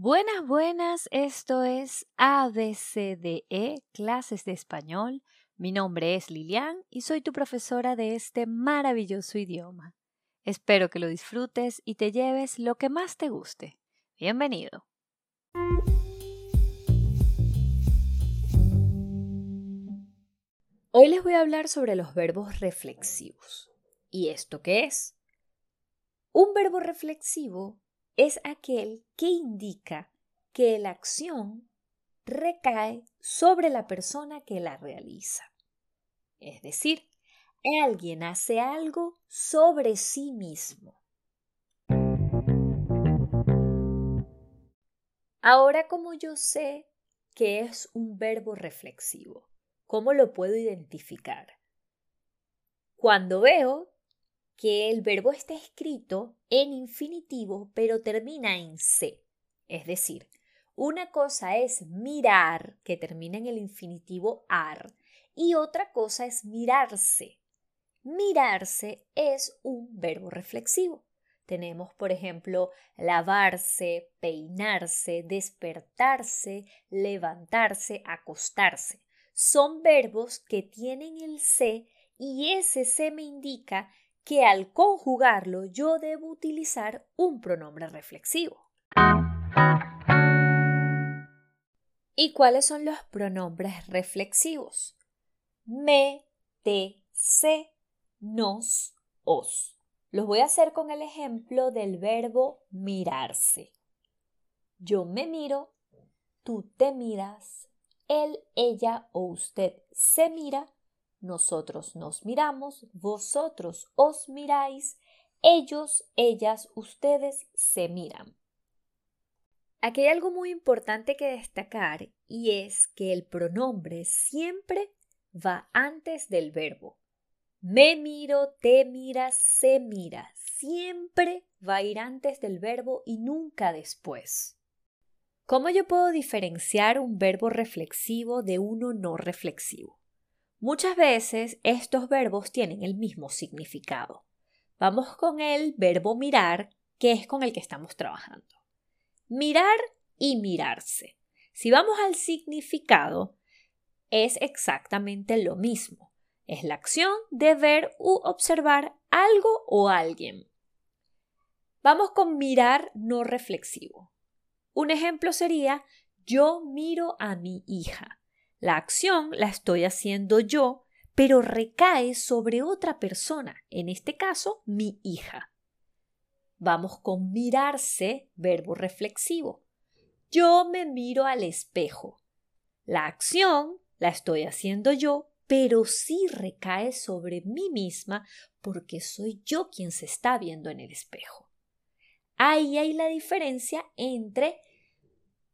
Buenas, buenas, esto es ABCDE, clases de español. Mi nombre es Lilian y soy tu profesora de este maravilloso idioma. Espero que lo disfrutes y te lleves lo que más te guste. Bienvenido. Hoy les voy a hablar sobre los verbos reflexivos. ¿Y esto qué es? Un verbo reflexivo es aquel que indica que la acción recae sobre la persona que la realiza. Es decir, alguien hace algo sobre sí mismo. Ahora, como yo sé que es un verbo reflexivo, ¿cómo lo puedo identificar? Cuando veo que el verbo está escrito en infinitivo, pero termina en C. Es decir, una cosa es mirar, que termina en el infinitivo ar, y otra cosa es mirarse. Mirarse es un verbo reflexivo. Tenemos, por ejemplo, lavarse, peinarse, despertarse, levantarse, acostarse. Son verbos que tienen el C y ese C me indica que al conjugarlo yo debo utilizar un pronombre reflexivo. ¿Y cuáles son los pronombres reflexivos? Me, te, se, nos, os. Los voy a hacer con el ejemplo del verbo mirarse. Yo me miro, tú te miras, él, ella o usted se mira, nosotros nos miramos, vosotros os miráis, ellos, ellas, ustedes se miran. Aquí hay algo muy importante que destacar y es que el pronombre siempre va antes del verbo. Me miro, te miras, se mira. Siempre va a ir antes del verbo y nunca después. ¿Cómo yo puedo diferenciar un verbo reflexivo de uno no reflexivo? Muchas veces estos verbos tienen el mismo significado. Vamos con el verbo mirar, que es con el que estamos trabajando. Mirar y mirarse. Si vamos al significado, es exactamente lo mismo. Es la acción de ver u observar algo o alguien. Vamos con mirar no reflexivo. Un ejemplo sería yo miro a mi hija. La acción la estoy haciendo yo, pero recae sobre otra persona, en este caso mi hija. Vamos con mirarse, verbo reflexivo. Yo me miro al espejo. La acción la estoy haciendo yo, pero sí recae sobre mí misma porque soy yo quien se está viendo en el espejo. Ahí hay la diferencia entre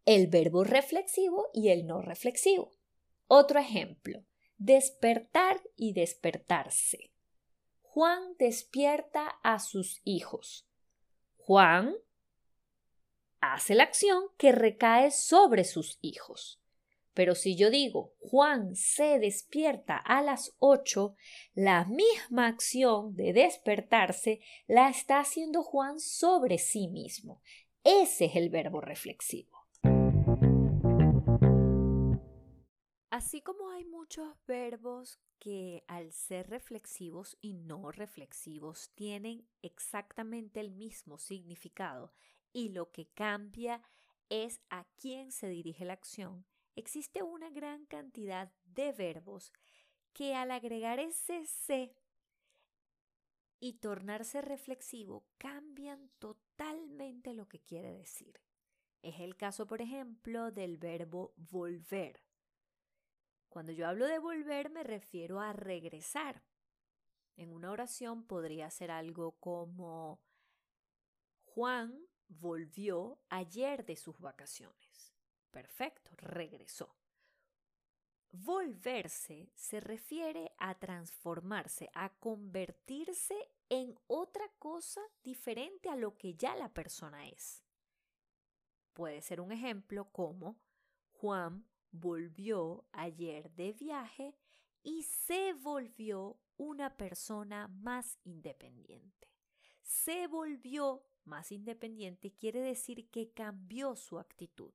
el verbo reflexivo y el no reflexivo. Otro ejemplo, despertar y despertarse. Juan despierta a sus hijos. Juan hace la acción que recae sobre sus hijos. Pero si yo digo Juan se despierta a las ocho, la misma acción de despertarse la está haciendo Juan sobre sí mismo. Ese es el verbo reflexivo. Así como hay muchos verbos que al ser reflexivos y no reflexivos tienen exactamente el mismo significado y lo que cambia es a quién se dirige la acción, existe una gran cantidad de verbos que al agregar ese se y tornarse reflexivo cambian totalmente lo que quiere decir. Es el caso, por ejemplo, del verbo volver. Cuando yo hablo de volver me refiero a regresar. En una oración podría ser algo como Juan volvió ayer de sus vacaciones. Perfecto, regresó. Volverse se refiere a transformarse, a convertirse en otra cosa diferente a lo que ya la persona es. Puede ser un ejemplo como Juan volvió ayer de viaje y se volvió una persona más independiente. Se volvió más independiente, quiere decir que cambió su actitud.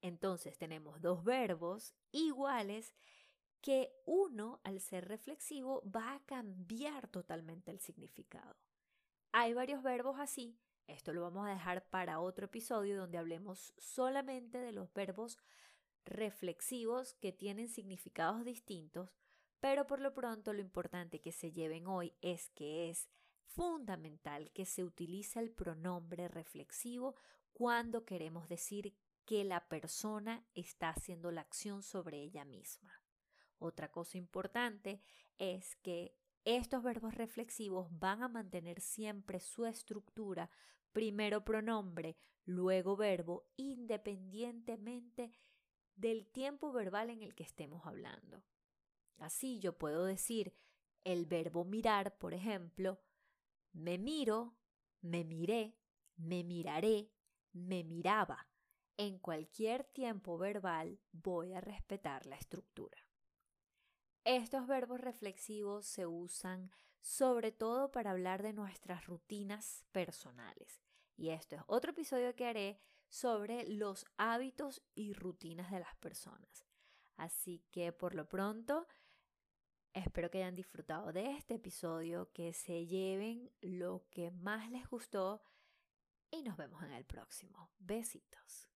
Entonces tenemos dos verbos iguales que uno, al ser reflexivo, va a cambiar totalmente el significado. Hay varios verbos así, esto lo vamos a dejar para otro episodio donde hablemos solamente de los verbos reflexivos que tienen significados distintos, pero por lo pronto lo importante que se lleven hoy es que es fundamental que se utilice el pronombre reflexivo cuando queremos decir que la persona está haciendo la acción sobre ella misma. Otra cosa importante es que estos verbos reflexivos van a mantener siempre su estructura, primero pronombre, luego verbo, independientemente del tiempo verbal en el que estemos hablando. Así yo puedo decir el verbo mirar, por ejemplo, me miro, me miré, me miraré, me miraba. En cualquier tiempo verbal voy a respetar la estructura. Estos verbos reflexivos se usan sobre todo para hablar de nuestras rutinas personales. Y esto es otro episodio que haré sobre los hábitos y rutinas de las personas. Así que por lo pronto, Espero que hayan disfrutado de este episodio, que se lleven lo que más les gustó y nos vemos en el próximo. Besitos.